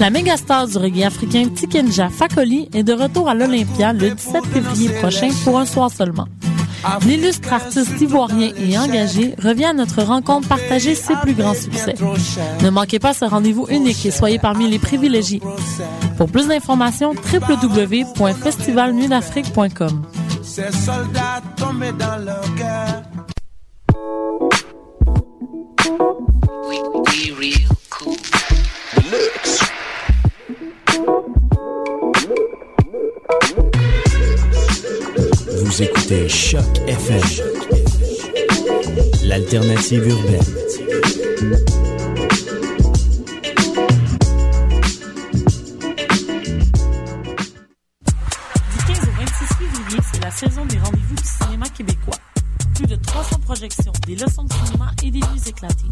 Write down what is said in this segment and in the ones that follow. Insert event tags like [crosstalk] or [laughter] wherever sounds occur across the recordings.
La méga star du reggae africain Tikenja Fakoli est de retour à l'Olympia le 17 février prochain pour un soir seulement. L'illustre artiste ivoirien et engagé revient à notre rencontre partager ses plus grands succès. Ne manquez pas ce rendez-vous unique et soyez parmi les privilégiés. Pour plus d'informations, www.festivalnuitdafrique.com. Ces soldats tombés dans leur cœur. Vous écoutez Choc FM, l'alternative urbaine. Du 15 au 26 février, c'est la saison des rendez-vous du cinéma québécois. Plus de 300 projections, des leçons de cinéma et des vues éclatées.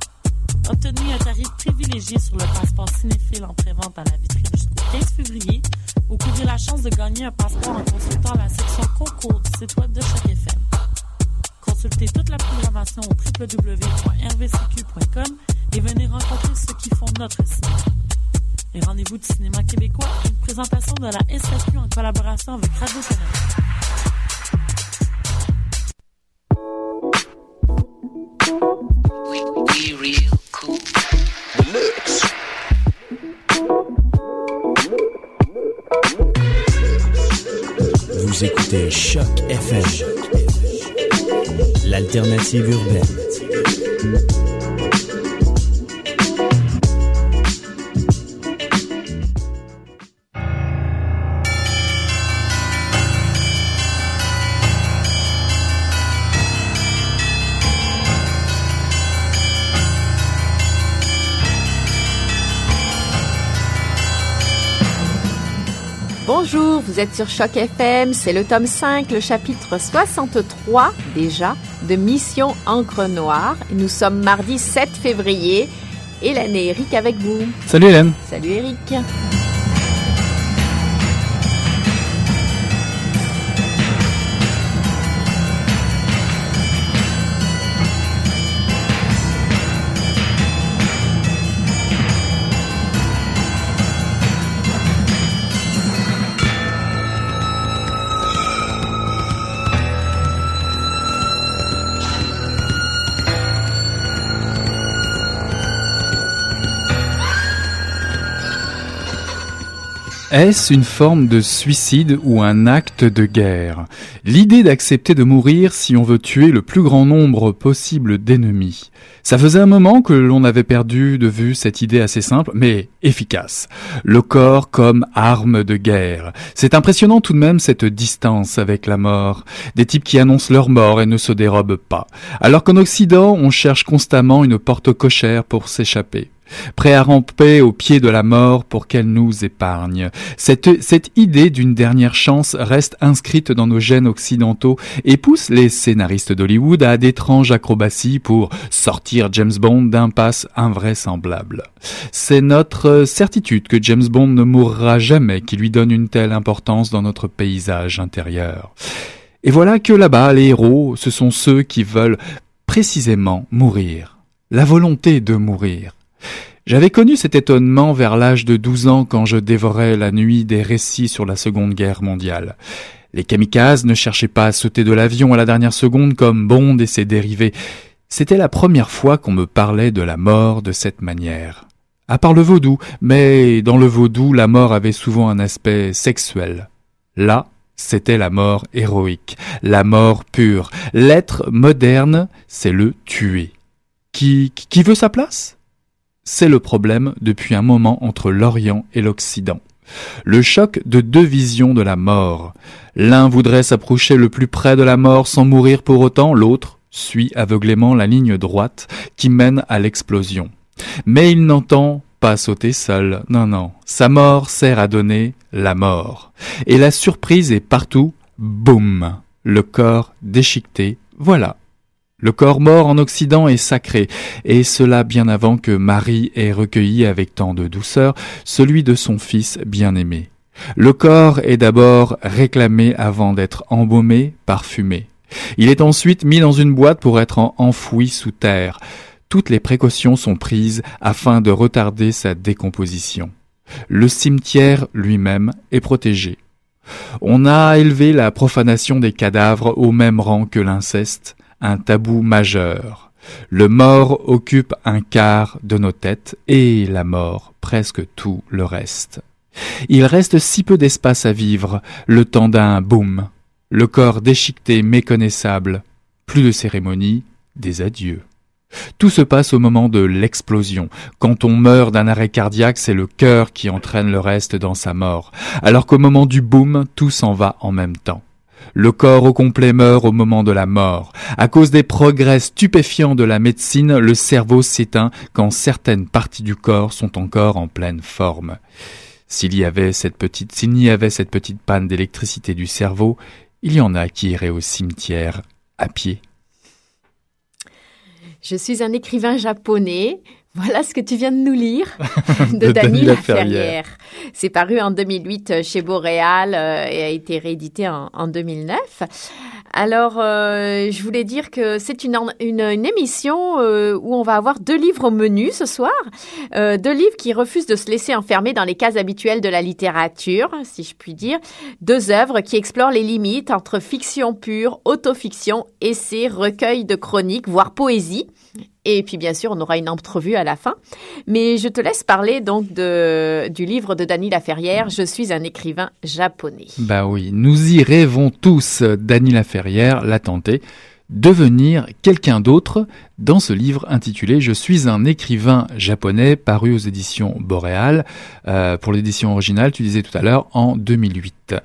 Obtenez un tarif privilégié sur le passeport cinéphile en prévente à la vitrine jusqu'au 15 février vous courez la chance de gagner un passeport en consultant la section concours du site web de chaque FM. Consultez toute la programmation au www.rvcq.com et venez rencontrer ceux qui font notre cinéma. Les rendez-vous du cinéma québécois, une présentation de la SAQ en collaboration avec Radio-Canada. Écoutez Choc FM, l'alternative urbaine. Bonjour, vous êtes sur Choc FM, c'est le tome 5, le chapitre 63 déjà de Mission Encre Noire. Nous sommes mardi 7 février. Hélène et Eric avec vous. Salut Hélène. Salut Eric. Est-ce une forme de suicide ou un acte de guerre? L'idée d'accepter de mourir si on veut tuer le plus grand nombre possible d'ennemis. Ça faisait un moment que l'on avait perdu de vue cette idée assez simple, mais efficace. Le corps comme arme de guerre. C'est impressionnant tout de même cette distance avec la mort. Des types qui annoncent leur mort et ne se dérobent pas. Alors qu'en Occident, on cherche constamment une porte cochère pour s'échapper prêt à ramper au pied de la mort pour qu'elle nous épargne. Cette, idée d'une dernière chance reste inscrite dans nos gènes occidentaux et pousse les scénaristes d'Hollywood à d'étranges acrobaties pour sortir James Bond d'impasse invraisemblable. C'est notre certitude que James Bond ne mourra jamais qui lui donne une telle importance dans notre paysage intérieur. Et voilà que là-bas, les héros, ce sont ceux qui veulent précisément mourir. La volonté de mourir. J'avais connu cet étonnement vers l'âge de douze ans quand je dévorais la nuit des récits sur la Seconde Guerre mondiale. Les kamikazes ne cherchaient pas à sauter de l'avion à la dernière seconde comme Bond et ses dérivés. C'était la première fois qu'on me parlait de la mort de cette manière. À part le vaudou, mais dans le vaudou, la mort avait souvent un aspect sexuel. Là, c'était la mort héroïque, la mort pure. L'être moderne, c'est le tuer. Qui, qui veut sa place? C'est le problème depuis un moment entre l'Orient et l'Occident. Le choc de deux visions de la mort. L'un voudrait s'approcher le plus près de la mort sans mourir pour autant, l'autre suit aveuglément la ligne droite qui mène à l'explosion. Mais il n'entend pas sauter seul, non, non. Sa mort sert à donner la mort. Et la surprise est partout, boum, le corps déchiqueté, voilà, le corps mort en Occident est sacré, et cela bien avant que Marie ait recueilli avec tant de douceur celui de son fils bien-aimé. Le corps est d'abord réclamé avant d'être embaumé, parfumé. Il est ensuite mis dans une boîte pour être enfoui sous terre. Toutes les précautions sont prises afin de retarder sa décomposition. Le cimetière lui-même est protégé. On a élevé la profanation des cadavres au même rang que l'inceste, un tabou majeur. Le mort occupe un quart de nos têtes et la mort presque tout le reste. Il reste si peu d'espace à vivre, le temps d'un boom, le corps déchiqueté, méconnaissable, plus de cérémonie, des adieux. Tout se passe au moment de l'explosion. Quand on meurt d'un arrêt cardiaque, c'est le cœur qui entraîne le reste dans sa mort. Alors qu'au moment du boom, tout s'en va en même temps. Le corps au complet meurt au moment de la mort. À cause des progrès stupéfiants de la médecine, le cerveau s'éteint quand certaines parties du corps sont encore en pleine forme. S'il y avait cette petite, s'il n'y avait cette petite panne d'électricité du cerveau, il y en a qui iraient au cimetière à pied. Je suis un écrivain japonais. Voilà ce que tu viens de nous lire [laughs] de, Dany Laferrière. C'est paru en 2008 chez Boréal euh, et a été réédité en, 2009. Alors, euh, je voulais dire que c'est une, une, émission euh, où on va avoir deux livres au menu ce soir. deux livres qui refusent de se laisser enfermer dans les cases habituelles de la littérature, si je puis dire. Deux œuvres qui explorent les limites entre fiction pure, autofiction, essai, recueil de chroniques, voire poésie. Et puis bien sûr, on aura une entrevue à la fin. Mais je te laisse parler donc du livre de Dany Laferrière, Je suis un écrivain japonais. Bah oui, nous y rêvons tous. Dany Laferrière l'a tenté. Devenir quelqu'un d'autre dans ce livre intitulé Je suis un écrivain japonais paru aux éditions Boréal euh, pour l'édition originale, tu disais tout à l'heure, en 2008.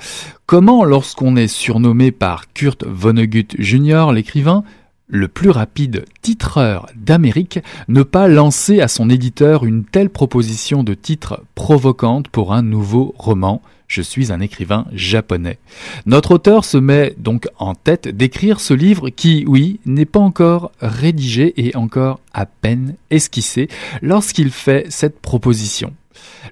Comment, lorsqu'on est surnommé par Kurt Vonnegut Jr., l'écrivain, le plus rapide titreur d'Amérique, ne pas lancer à son éditeur une telle proposition de titre provocante pour un nouveau roman. Je suis un écrivain japonais. Notre auteur se met donc en tête d'écrire ce livre qui, oui, n'est pas encore rédigé et encore à peine esquissé lorsqu'il fait cette proposition.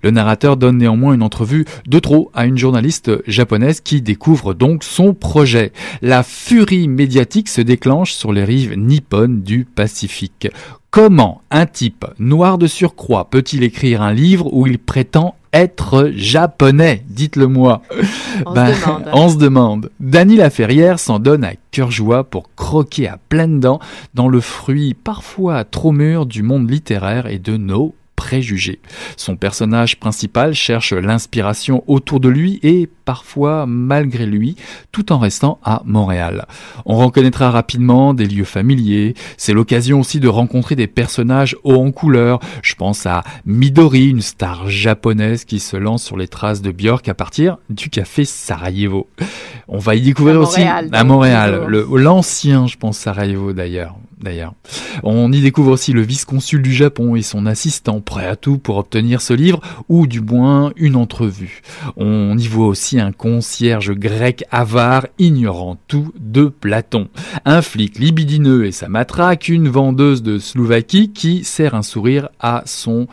Le narrateur donne néanmoins une entrevue de trop à une journaliste japonaise qui découvre donc son projet. La furie médiatique se déclenche sur les rives nippones du Pacifique. Comment un type noir de surcroît peut-il écrire un livre où il prétend être japonais? Dites-le moi. On, se ben, demande. on se demande. Dany Laferrière s'en donne à cœur joie pour croquer à pleines dents dans le fruit parfois trop mûr du monde littéraire et de nos préjugés. Son personnage principal cherche l'inspiration autour de lui et parfois malgré lui, tout en restant à Montréal. On reconnaîtra rapidement des lieux familiers, c'est l'occasion aussi de rencontrer des personnages hauts en couleur. Je pense à Midori, une star japonaise qui se lance sur les traces de Björk à partir du café Sarajevo. On va y découvrir aussi à Montréal, l'ancien, je pense, Sarajevo d'ailleurs d'ailleurs. On y découvre aussi le vice-consul du Japon et son assistant, prêt à tout pour obtenir ce livre, ou du moins une entrevue. On y voit aussi un concierge grec avare, ignorant tout de Platon. Un flic libidineux et sa matraque, une vendeuse de Slovaquie qui sert un sourire à son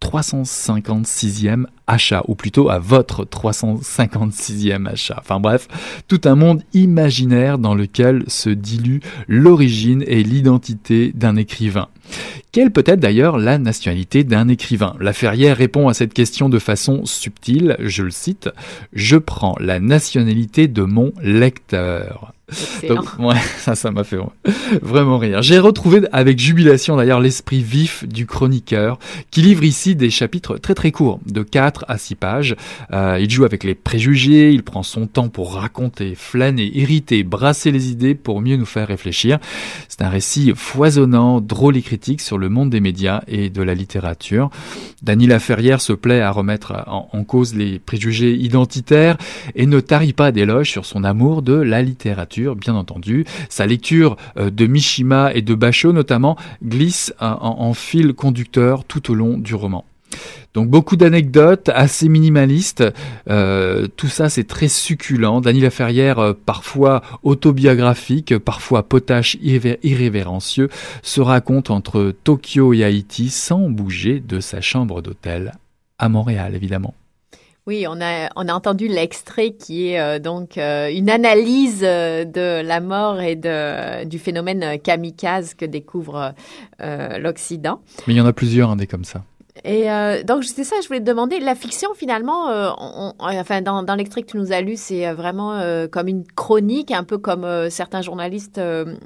356e achat, ou plutôt à votre 356e achat. Enfin bref, tout un monde imaginaire dans lequel se dilue l'origine et l'identité d'un écrivain. Quelle peut être d'ailleurs la nationalité d'un écrivain? La Ferrière répond à cette question de façon subtile, je le cite, Je prends la nationalité de mon lecteur. Donc, ouais, [laughs] ça, ça m'a fait vraiment rire. J'ai retrouvé avec jubilation d'ailleurs l'esprit vif du chroniqueur qui livre ici des chapitres très très courts, de 4 à 6 pages. Euh, il joue avec les préjugés, il prend son temps pour raconter, flâner, irriter, brasser les idées pour mieux nous faire réfléchir. C'est un récit foisonnant, drôle et critique sur le monde des médias et de la littérature. Dany Laferrière se plaît à remettre en, cause les préjugés identitaires et ne tarit pas d'éloges sur son amour de la littérature bien entendu. Sa lecture euh, de Mishima et de Basho notamment glisse en, fil conducteur tout au long du roman. Donc beaucoup d'anecdotes assez minimalistes. Euh, tout ça c'est très succulent. Daniel Ferrière, euh, parfois autobiographique, parfois potache irrévérencieux, se raconte entre Tokyo et Haïti sans bouger de sa chambre d'hôtel à Montréal évidemment. Oui, on a, on a entendu l'extrait qui est euh, donc euh, une analyse euh, de la mort et de, du phénomène kamikaze que découvre l'Occident. Mais il y en a plusieurs, hein, des comme ça. Et euh, donc c'était ça, je voulais te demander. La fiction, finalement, euh, on, enfin dans, dans l'extrait que tu nous as lu, c'est euh, vraiment euh, comme une chronique, un peu comme euh, certains journalistes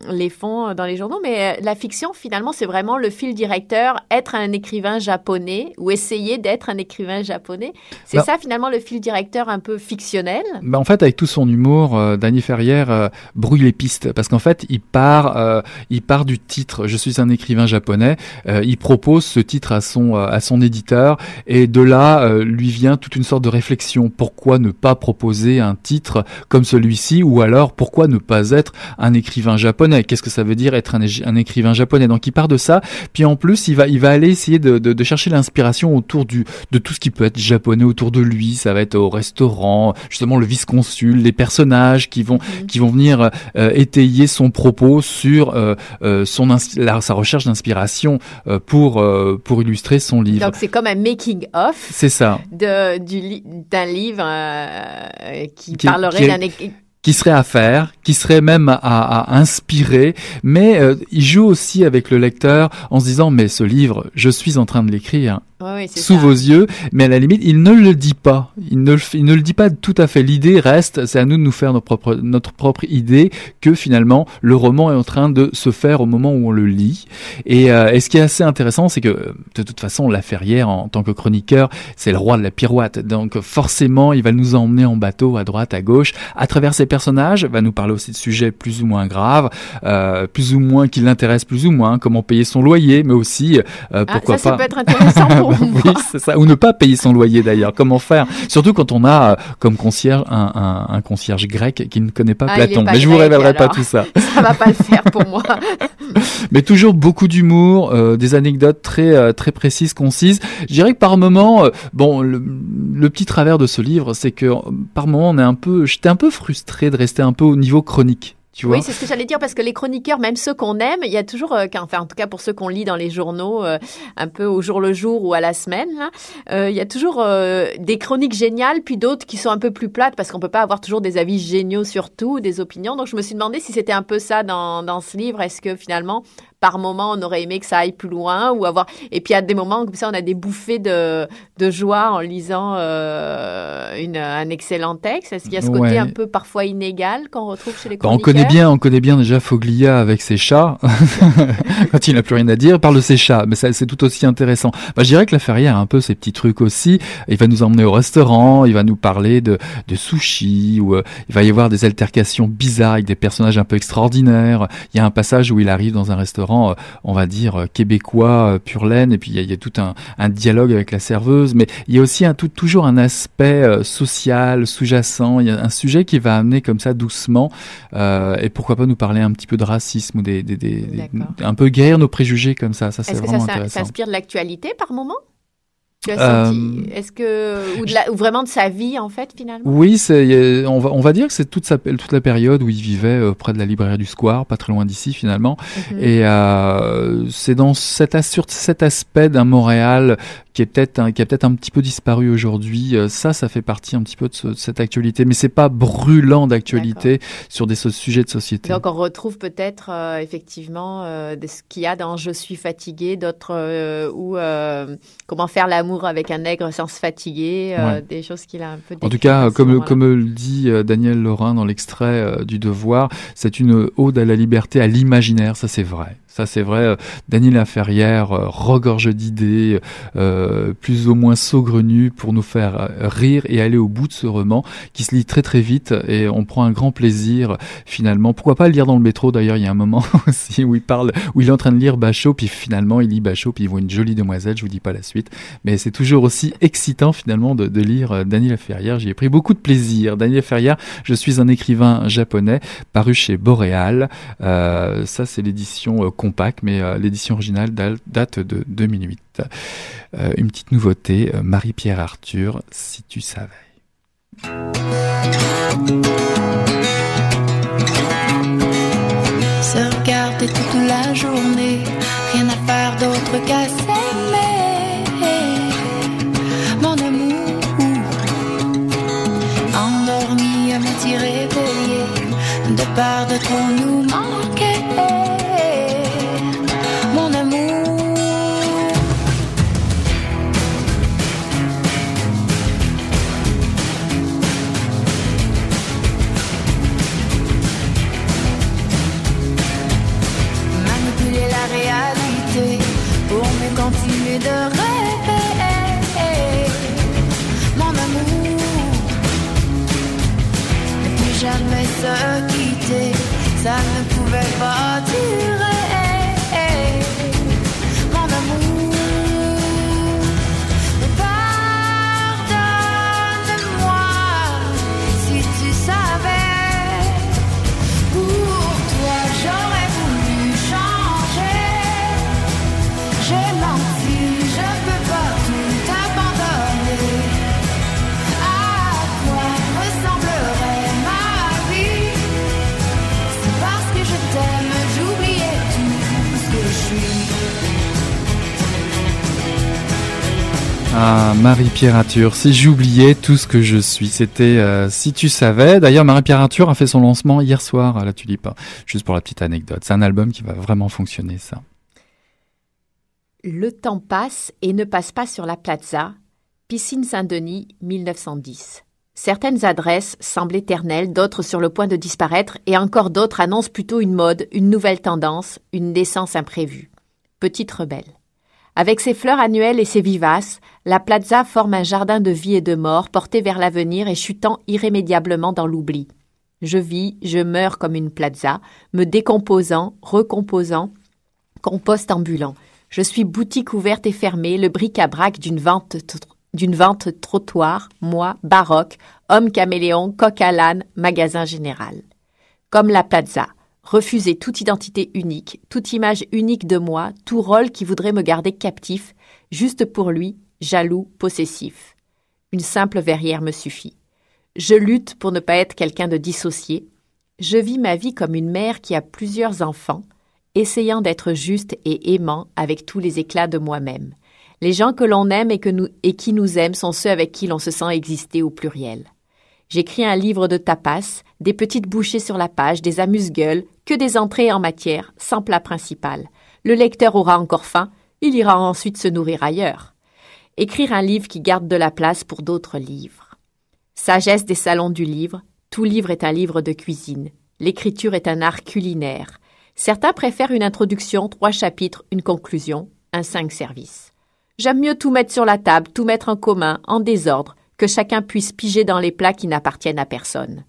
les font dans les journaux. Mais la fiction, finalement, c'est vraiment le fil directeur, être un écrivain japonais ou essayer d'être un écrivain japonais. C'est Bah- ça, finalement, le fil directeur un peu fictionnel? Bah, en fait, avec tout son humour, euh, Danny Ferrière euh, brouille les pistes parce qu'en fait, il part, euh, il part du titre. Je suis un écrivain japonais. Euh, il propose ce titre à son euh, à son éditeur et de là euh, lui vient toute une sorte de réflexion. Pourquoi ne pas proposer un titre comme celui-ci ou alors pourquoi ne pas être un écrivain japonais? Qu'est-ce que ça veut dire être un, écrivain japonais? Donc il part de ça. Puis en plus, il va il va aller essayer de, de, de chercher l'inspiration autour du de tout ce qui peut être japonais autour de lui. Ça va être au restaurant, justement le vice-consul, les personnages qui vont qui vont venir euh, étayer son propos sur euh, son la- sa recherche d'inspiration pour pour illustrer son livre. Donc c'est comme un making of C'est ça, de du d'un livre euh, qui, Qui- parlerait d'un qui serait à faire, qui serait même à, à inspirer, mais euh, il joue aussi avec le lecteur en se disant mais ce livre, je suis en train de l'écrire C'est sous ça. vos yeux, mais à la limite, il ne le dit pas. Il ne, le il ne le dit pas tout à fait. L'idée reste, c'est à nous de nous faire notre propre, notre propre idée que finalement le roman est en train de se faire au moment où on le lit. Et, euh, et ce qui est assez intéressant, c'est que de toute façon, La Ferrière, en tant que chroniqueur, c'est le roi de la pirouette. Donc forcément, il va nous emmener en bateau à droite, à gauche, à travers ses personnages, va nous parler aussi de sujets plus ou moins graves, euh, plus ou moins qui l'intéressent plus ou moins, comment payer son loyer, mais aussi euh, Ah, pourquoi ça, ça pas. peut être intéressant pour [laughs] moi. [laughs] oui, c'est ça. Ou ne pas payer son loyer d'ailleurs. Comment faire? Surtout quand on a euh, comme concierge un, un, un concierge grec qui ne connaît pas Ah, Platon. pas Mais je vous révélerai pas tout ça. [laughs] Ça va pas le faire pour moi. [laughs] Mais toujours beaucoup d'humour, euh, des anecdotes très euh, très précises, concises. Je dirais que par moment, euh, bon, le, le petit travers de ce livre, c'est que par moment, on est un peu, j'étais un peu frustré de rester un peu au niveau chronique. Oui, c'est ce que j'allais dire parce que les chroniqueurs, même ceux qu'on aime, il y a toujours, euh, enfin en tout cas pour ceux qu'on lit dans les journaux, euh, un peu au jour le jour ou à la semaine, là, euh, il y a toujours des chroniques géniales, puis d'autres qui sont un peu plus plates parce qu'on peut pas avoir toujours des avis géniaux sur tout, des opinions. Donc je me suis demandé si c'était un peu ça dans, dans ce livre. Est-ce que finalement, par moment, on aurait aimé que ça aille plus loin ou avoir et puis à des moments comme ça, on a des bouffées de, de joie en lisant euh, une, un excellent texte. Est-ce qu'il y a ce côté Ouais. un peu parfois inégal qu'on retrouve chez les Bah, on connaît bien, on connaît bien déjà Foglia avec ses chats. [laughs] Quand il n'a plus rien à dire, il parle de ses chats, mais ça, c'est tout aussi intéressant. Bah, je dirais que la Ferrière a un peu ces petits trucs aussi. Il va nous emmener au restaurant, il va nous parler de, de sushi, ou euh, il va y avoir des altercations bizarres avec des personnages un peu extraordinaires. Il y a un passage où il arrive dans un restaurant, euh, on va dire euh, québécois, euh, pur laine, et puis il y a, il y a tout un, un dialogue avec la serveuse, mais il y a aussi un, tout, toujours un aspect social, sous-jacent. Il y a un sujet qui va amener comme ça doucement euh, et pourquoi pas nous parler un petit peu de racisme ou des, un peu guérir nos préjugés comme ça. Ça c'est Est-ce que ça, vraiment ça intéressant. s'inspire de l'actualité par moment? Euh, senti Est-ce que ou, de la- ou vraiment de sa vie en fait finalement? Oui, c'est, on va, on va dire que c'est toute, sa, toute la période où il vivait euh, près de la librairie du Square, pas très loin d'ici finalement. Mhm. Et euh, c'est dans cet, sur cet aspect d'un Montréal qui est peut-être qui a peut-être un petit peu disparu aujourd'hui. Euh, ça, ça fait partie un petit peu de, ce- de cette actualité, mais c'est pas brûlant d'actualité sur des so- sujets de société. Donc on retrouve peut-être euh, effectivement de ce qu'il y a dans Je suis fatigué, d'autres ou euh, comment faire l'amour avec un nègre sans se fatiguer, euh, des choses qu'il a un peu. En tout cas, comme, comme le dit euh, Daniel Lorrain dans l'extrait euh, du Devoir, c'est une ode à la liberté, à l'imaginaire. Ça, c'est vrai. Ça, c'est vrai. Euh, Daniel Laferrière euh, regorge d'idées, euh, plus ou moins saugrenues, pour nous faire rire et aller au bout de ce roman, qui se lit très très vite et on prend un grand plaisir finalement. Pourquoi pas le lire dans le métro D'ailleurs, il y a un moment [laughs] aussi où il parle, où il est en train de lire Bachot, puis finalement il lit Bachot, puis il voit une jolie demoiselle. Je vous dis pas la suite, mais c'est toujours aussi excitant finalement de, lire Daniel Ferrière. J'y ai pris beaucoup de plaisir. Daniel Ferrière, je suis un écrivain japonais paru chez Boréal. Euh, ça, c'est l'édition compacte, mais euh, l'édition originale date de 2008. Euh, une petite nouveauté, euh, Marie-Pierre Arthur, si tu savais. Se regarder toute la journée, rien à faire d'autre qu'à s'aimer. Mon amour, endormi à moitié réveillé, de peur de trop nous Marie-Pierre Arthur, si j'oubliais tout ce que je suis, c'était euh, Si tu savais. D'ailleurs, Marie-Pierre Arthur a fait son lancement hier soir à la Tulipe, juste pour la petite anecdote. C'est un album qui va vraiment fonctionner, ça. Le temps passe et ne passe pas sur la plaza. Piscine Saint-Denis, 1910. Certaines adresses semblent éternelles, d'autres sur le point de disparaître, et encore d'autres annoncent plutôt une mode, une nouvelle tendance, une naissance imprévue. Petite rebelle. Avec ses fleurs annuelles et ses vivaces, la plaza forme un jardin de vie et de mort porté vers l'avenir et chutant irrémédiablement dans l'oubli. Je vis, je meurs comme une plaza, me décomposant, recomposant, compost ambulant. Je suis boutique ouverte et fermée, le bric-à-brac d'une vente, d'une vente trottoir, moi, baroque, homme caméléon, coq à l'âne, magasin général. Comme la plaza, refuser toute identité unique, toute image unique de moi, tout rôle qui voudrait me garder captif, juste pour lui, jaloux, possessif. Une simple verrière me suffit. Je lutte pour ne pas être quelqu'un de dissocié. Je vis ma vie comme une mère qui a plusieurs enfants, essayant d'être juste et aimant avec tous les éclats de moi-même. Les gens que l'on aime et, qui nous aiment sont ceux avec qui l'on se sent exister au pluriel. J'écris un livre de tapas, des petites bouchées sur la page, des amuse-gueules, que des entrées en matière, sans plat principal. Le lecteur aura encore faim, il ira ensuite se nourrir ailleurs. Écrire un livre qui garde de la place pour d'autres livres. Sagesse des salons du livre, tout livre est un livre de cuisine. L'écriture est un art culinaire. Certains préfèrent une introduction, trois chapitres, une conclusion, un cinq services. J'aime mieux tout mettre sur la table, tout mettre en commun, en désordre, que chacun puisse piger dans les plats qui n'appartiennent à personne.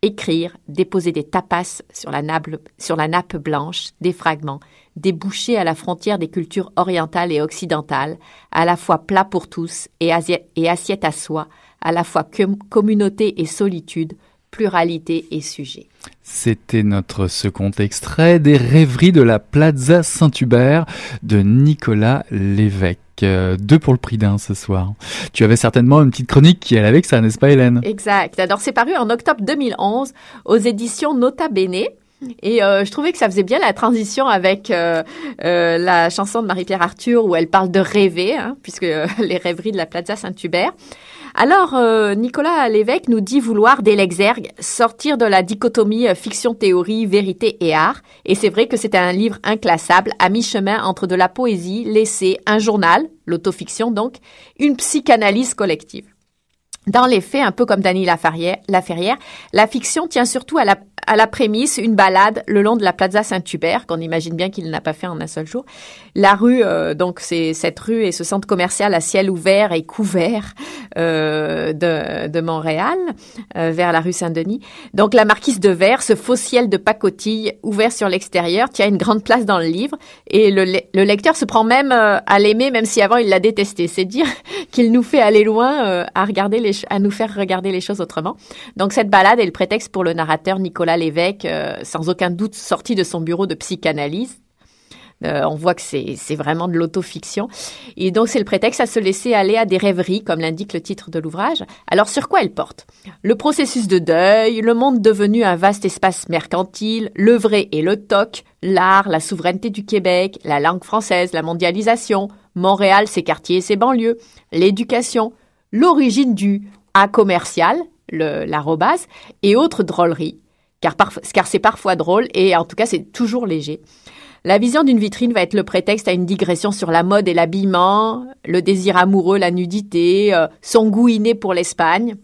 Écrire, déposer des tapas sur la, nappe, blanche, des fragments, des bouchées à la frontière des cultures orientales et occidentales, à la fois plat pour tous et, et assiette à soi, à la fois communauté et solitude, pluralité et sujet. C'était notre second extrait des rêveries de la Plaza Saint-Hubert de Nicolas Lévesque. Euh, deux pour le prix d'un ce soir. Tu avais certainement une petite chronique qui allait avec ça, n'est-ce pas Hélène? Exact. Alors c'est paru en octobre 2011 aux éditions Nota Bene. Et euh, je trouvais que ça faisait bien la transition avec euh, la chanson de Marie-Pierre Arthur où elle parle de rêver, hein, puisque [laughs] les rêveries de la Plaza Saint-Hubert. Alors, euh, Nicolas Lévesque nous dit vouloir, dès l'exergue, sortir de la dichotomie euh, fiction-théorie, vérité et art. Et c'est vrai que c'est un livre inclassable, à mi-chemin entre de la poésie, l'essai, un journal, l'autofiction donc, une psychanalyse collective. Dans les faits, un peu comme Dany Laferrière, la fiction tient surtout à la, prémisse, une balade le long de la Plaza Saint-Hubert, qu'on imagine bien qu'il n'a pas fait en un seul jour. La rue, euh, donc c'est cette rue et ce centre commercial à ciel ouvert et couvert euh, de, Montréal, euh, vers la rue Saint-Denis. Donc la marquise de verre, ce faux ciel de pacotille ouvert sur l'extérieur, tient une grande place dans le livre et le, le lecteur se prend même à l'aimer, même si avant il l'a détesté. C'est dire [laughs] qu'il nous fait aller loin à regarder les à nous faire regarder les choses autrement. Donc cette balade est le prétexte pour le narrateur Nicolas Lévesque, euh, sans aucun doute sorti de son bureau de psychanalyse. Euh, on voit que c'est vraiment de l'autofiction. Et donc, c'est le prétexte à se laisser aller à des rêveries, comme l'indique le titre de l'ouvrage. Alors, sur quoi elle porte? Le processus de deuil, le monde devenu un vaste espace mercantile, le vrai et le toc, l'art, la souveraineté du Québec, la langue française, la mondialisation, Montréal, ses quartiers et ses banlieues, l'éducation, l'origine du A commercial, l'arrobase, et autres drôleries, car, c'est parfois drôle et en tout cas c'est toujours léger. La vision d'une vitrine va être le prétexte à une digression sur la mode et l'habillement, le désir amoureux, la nudité, euh, son goût inné pour l'Espagne,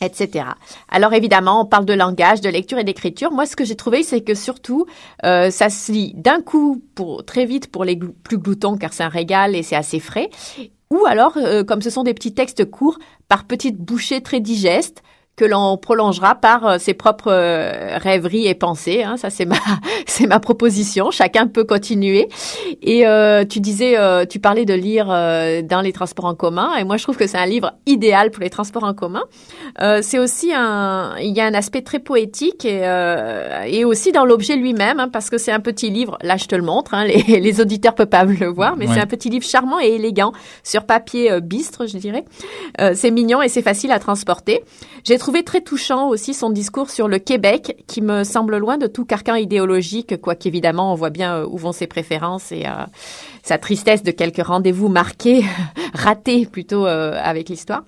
etc. Alors évidemment, on parle de langage, de lecture et d'écriture. Moi, ce que j'ai trouvé, c'est que surtout, euh, ça se lit d'un coup, pour très vite pour les plus gloutons, car c'est un régal et c'est assez frais, ou alors, euh, comme ce sont des petits textes courts, par petites bouchées très digestes, que l'on prolongera par euh, ses propres euh, rêveries et pensées. Hein. Ça, c'est ma, [laughs] c'est ma proposition. Chacun peut continuer. Et euh, tu disais, tu parlais de lire dans les transports en commun. Et moi, je trouve que c'est un livre idéal pour les transports en commun. c'est aussi un, il y a un aspect très poétique et, et aussi dans l'objet lui-même, hein, parce que c'est un petit livre. Là, je te le montre. Hein, les, [laughs] les, auditeurs peuvent pas le voir, mais c'est un petit livre charmant et élégant sur papier bistre, je dirais. c'est mignon et c'est facile à transporter. J'ai trouvé très touchant aussi son discours sur le Québec, qui me semble loin de tout carcan idéologique, quoique évidemment on voit bien euh, où vont ses préférences et euh, sa tristesse de quelques rendez-vous marqués, [laughs] ratés plutôt euh, avec l'histoire.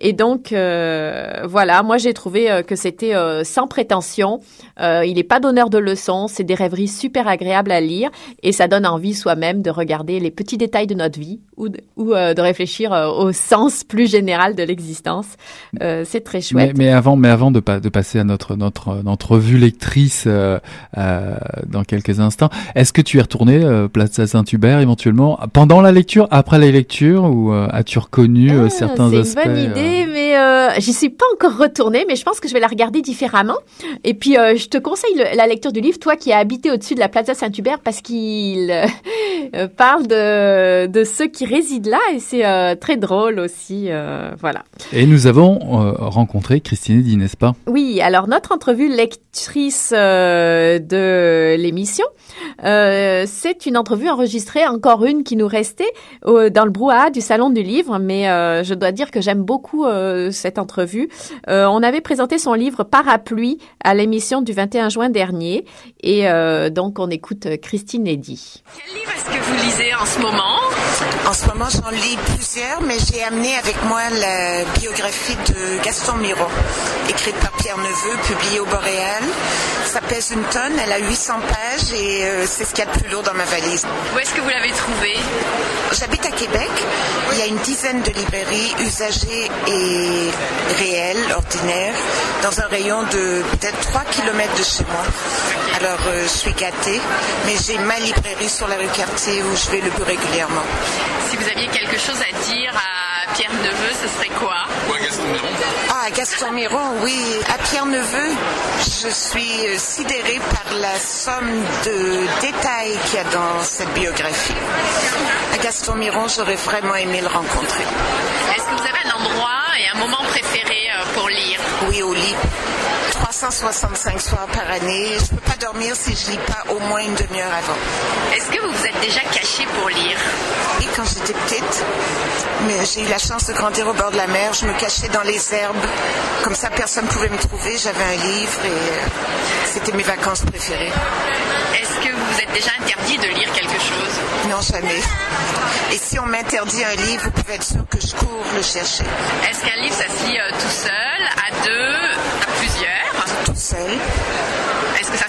Et donc euh, voilà, moi j'ai trouvé euh, que c'était euh, sans prétention. Euh, il n'est pas donneur de leçons, c'est des rêveries super agréables à lire et ça donne envie soi-même de regarder les petits détails de notre vie ou de, ou, euh, de réfléchir au sens plus général de l'existence. Euh, c'est très chouette. mais avant, mais avant de, pa- de passer à notre notre notre revue lectrice euh, euh, dans quelques instants, est-ce que tu es retourné euh, Place Saint-Hubert éventuellement pendant la lecture, après la lecture, ou euh, as-tu reconnu euh, Ah, certains c'est aspects une bonne euh, idée, mais j'y suis pas encore retournée, mais je pense que je vais la regarder différemment. Et puis, je te conseille le- la lecture du livre, toi qui as habité au-dessus de la Plaza Saint-Hubert, parce qu'il parle de, de ceux qui résident là, et c'est très drôle aussi. voilà. Et nous avons rencontré Christine Eddy, n'est-ce pas? Oui, alors notre entrevue lectrice de l'émission, c'est une entrevue enregistrée, encore une qui nous restait au- dans le brouhaha du salon du livre, mais euh, je dois dire que j'aime beaucoup euh, cette entrevue. Euh, on avait présenté son livre Parapluie à l'émission du 21 juin dernier, et euh, donc on écoute Christine Eddy. Quel livre est-ce que vous lisez en ce moment? En ce j'en lis plusieurs, mais j'ai amené avec moi la biographie de Gaston Miro, écrite par Pierre Neveu, publiée au Boréal. Ça pèse une tonne, elle a 800 pages et euh, c'est ce qu'il y a de plus lourd dans ma valise. Où est-ce que vous l'avez trouvé J'habite à Québec. Il y a une dizaine de librairies usagées et réelles, ordinaires, dans un rayon de peut-être 3 km de chez moi. Alors, euh, je suis gâtée, mais j'ai ma librairie sur la rue Cartier où je vais le plus régulièrement. Si vous aviez quelque chose à dire à Pierre Neveu, ce serait quoi? Ah, Gaston Miron, oui. À Pierre Neveu, je suis sidérée par la somme de détails qu'il y a dans cette biographie. À Gaston Miron, j'aurais vraiment aimé le rencontrer. Est-ce que vous avez un endroit et un moment préféré euh, pour lire? Oui, au lit. 365 soirs par année. Je peux pas dormir si je lis pas au moins une demi-heure avant. Est-ce que vous vous êtes déjà caché pour lire? Et quand j'étais j'ai eu la chance de grandir au bord de la mer, je me cachais dans les herbes. Comme ça, personne ne pouvait me trouver. J'avais un livre et euh, c'était mes vacances préférées. Est-ce que vous êtes déjà interdit de lire quelque chose? Non, jamais. Et si on m'interdit un livre, vous pouvez être sûr que je cours le chercher. Est-ce qu'un livre, ça se lit euh, tout seul, à deux, à plusieurs? Tout seul. Est-ce que ça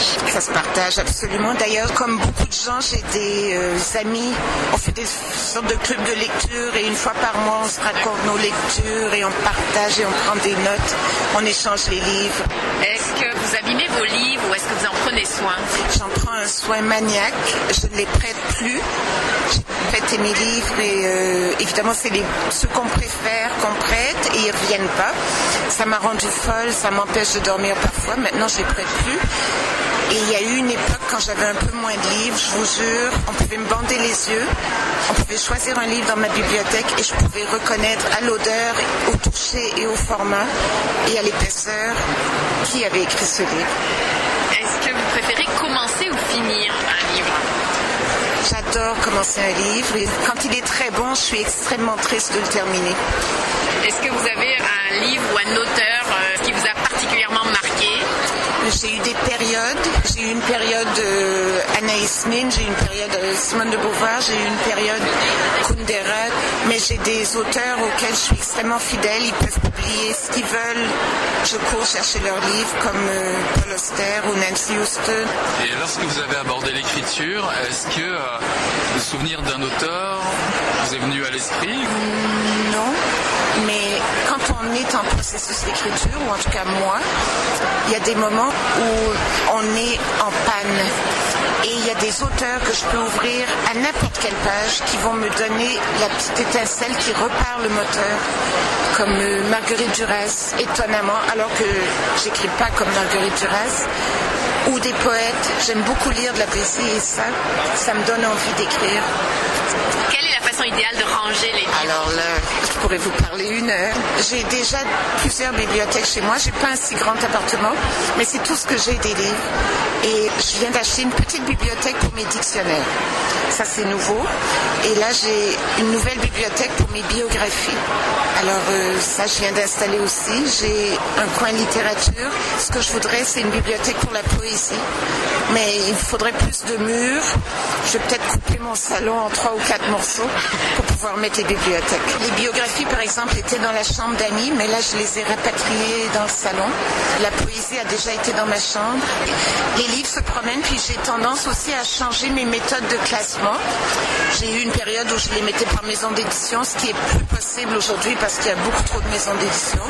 Ça se partage absolument. D'ailleurs, comme beaucoup de gens, j'ai des euh, amis. On fait des sortes de clubs de lecture et une fois par mois, on se raconte nos lectures et on partage et on prend des notes. On échange les livres. Est-ce que vous abîmez vos livres ou est-ce que vous en prenez soin? J'en prends un soin maniaque. Je ne les prête plus. J'ai prêté mes livres et euh, évidemment, c'est ceux qu'on préfère qu'on prête et ils reviennent pas. Ça m'a rendu folle, ça m'empêche de dormir parfois. Maintenant, je les prête plus. Et il y a eu une époque quand j'avais un peu moins de livres, je vous jure, on pouvait me bander les yeux, on pouvait choisir un livre dans ma bibliothèque et je pouvais reconnaître à l'odeur, au toucher et au format et à l'épaisseur qui avait écrit ce livre. Est-ce que vous préférez commencer ou finir un livre? J'adore commencer un livre et quand il est très bon, je suis extrêmement triste de le terminer. Est-ce que vous avez un livre ou un auteur J'ai eu des périodes. J'ai eu une période euh, Anaïs Nin, j'ai eu une période euh, Simone de Beauvoir, j'ai eu une période Kundera. Mais j'ai des auteurs auxquels je suis extrêmement fidèle. Ils peuvent publier ce qu'ils veulent. Je cours chercher leurs livres comme euh, Paul Auster ou Nancy Houston. Et lorsque vous avez abordé l'écriture, est-ce que euh, le souvenir d'un auteur? Vous est venu à l'esprit? Non, mais quand on est en processus d'écriture, ou en tout cas moi, il y a des moments où on est en panne. Et il y a des auteurs que je peux ouvrir à n'importe quelle page qui vont me donner la petite étincelle qui repart le moteur, comme euh, Marguerite Duras, étonnamment, alors que j'écris pas comme Marguerite Duras, ou des poètes. J'aime beaucoup lire de la poésie et ça, ça me donne envie d'écrire. La façon idéale de ranger les Alors là, je pourrais vous parler une heure. J'ai déjà plusieurs bibliothèques chez moi. J'ai pas un si grand appartement, mais c'est tout ce que j'ai des livres. Et je viens d'acheter une petite bibliothèque pour mes dictionnaires. Ça, c'est nouveau. Et là, j'ai une nouvelle bibliothèque pour mes biographies. Alors, euh, ça, je viens d'installer aussi. J'ai un coin littérature. Ce que je voudrais, c'est une bibliothèque pour la poésie. Mais il faudrait plus de murs. Je vais peut-être couper mon salon en trois ou quatre morceaux pour pouvoir mettre les bibliothèques. Les biographies, par exemple, étaient dans la chambre d'amis, mais là, je les ai rapatriées dans le salon. La poésie a déjà été dans ma chambre. Les livres se promènent, puis j'ai tendance aussi à changer mes méthodes de classement. J'ai eu une période où je les mettais par maison d'édition, ce qui est plus possible aujourd'hui parce qu'il y a beaucoup trop de maisons d'édition.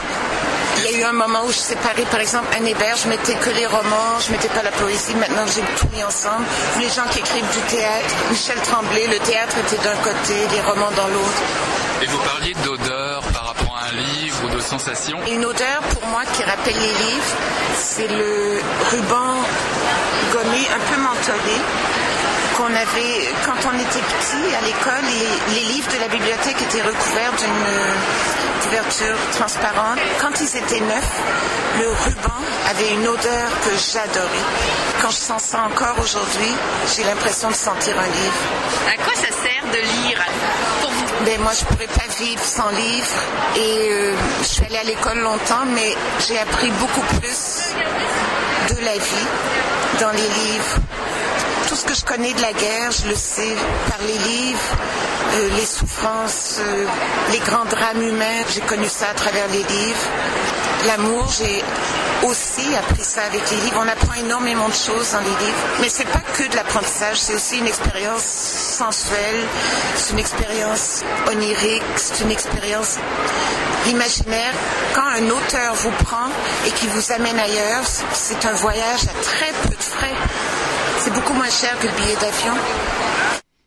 Il y a eu un moment où je séparais, par exemple, Anne Hébert, je mettais que les romans, je mettais pas la poésie. Maintenant, j'ai tout mis ensemble. Les gens qui écrivent du théâtre, Michel Tremblay, le théâtre était d'un côté, les romans dans l'autre. Et vous parliez d'odeur par rapport à un livre ou de sensation. Une odeur, pour moi, qui rappelle les livres, c'est le ruban gommé, un peu mentholé, qu'on avait, quand on était petit à l'école, les, les livres de la bibliothèque étaient recouverts d'une couverture transparente. Quand ils étaient neufs, le ruban avait une odeur que j'adorais. Quand je sens ça encore aujourd'hui, j'ai l'impression de sentir un livre. À quoi ça sert de lire pour vous? Ben, moi, je pourrais pas vivre sans livre. Et euh, je suis allée à l'école longtemps, mais j'ai appris beaucoup plus de la vie dans les livres. Tout ce que je connais de la guerre, je le sais par les livres, euh, les souffrances, euh, les grands drames humains, j'ai connu ça à travers les livres. L'amour, j'ai aussi appris ça avec les livres. On apprend énormément de choses dans les livres. Mais c'est pas que de l'apprentissage, c'est aussi une expérience sensuelle, c'est une expérience onirique, c'est une expérience imaginaire. Quand un auteur vous prend et qui vous amène ailleurs, c'est un voyage à très peu de frais. C'est beaucoup moins cher que le billet d'avion.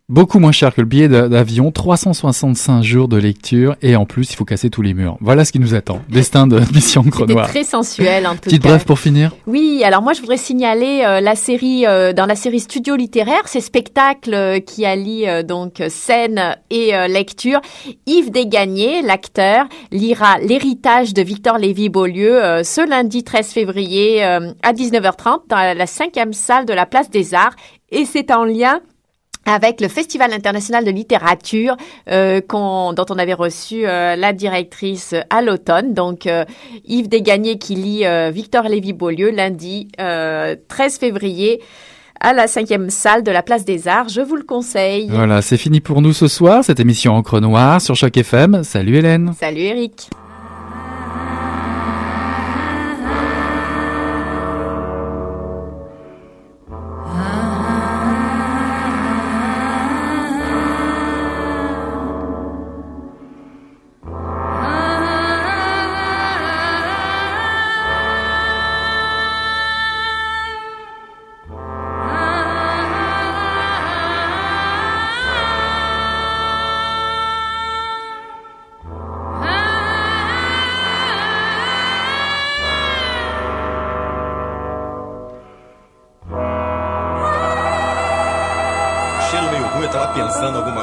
Beaucoup moins cher que le billet d'a- d'avion, 365 jours de lecture et en plus il faut casser tous les murs. Voilà ce qui nous attend. Destin de [laughs] Mission Crenoir. très sensuel en tout Petite brève pour finir. Oui, alors moi je voudrais signaler euh, la série euh, dans la série Studio littéraire, ces spectacles euh, qui allient euh, donc scène et euh, lecture. Yves Desgagnés, l'acteur, lira l'héritage de Victor Lévy-Beaulieu euh, ce lundi 13 février euh, à 19h30 dans la cinquième salle de la Place des Arts et c'est en lien avec le Festival international de littérature euh, qu'on- dont on avait reçu euh, la directrice à l'automne. Donc euh, Yves Desgagnés qui lit euh, Victor Lévy-Beaulieu lundi euh, 13 février à la cinquième salle de la Place des Arts. Je vous le conseille. Voilà, c'est fini pour nous ce soir, cette émission Encre Noire sur Choc FM. Salut Hélène. Salut Eric.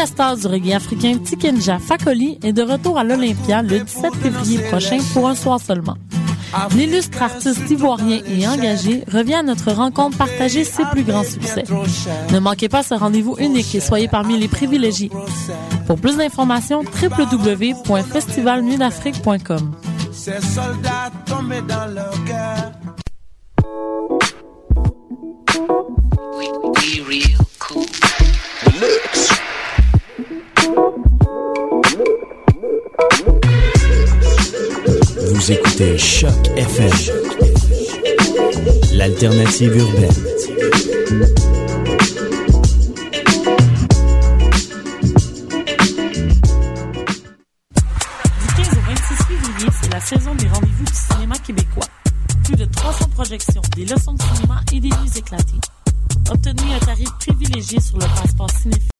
La méga star du reggae africain Tikenja Fakoli est de retour à l'Olympia le 17 février prochain pour un soir seulement. L'illustre artiste ivoirien et engagé revient à notre rencontre partager ses plus grands succès. Ne manquez pas ce rendez-vous unique et soyez parmi les privilégiés. Pour plus d'informations, www.festivalnuitdafrique.com. Ces soldats tombés dans leur cœur. Vous écoutez Choc FM, l'alternative urbaine. Du 15 au 26 février, c'est la saison des rendez-vous du cinéma québécois. Plus de 300 projections, des leçons de cinéma et des nuits éclatées. Obtenez un tarif privilégié sur le passeport cinéphile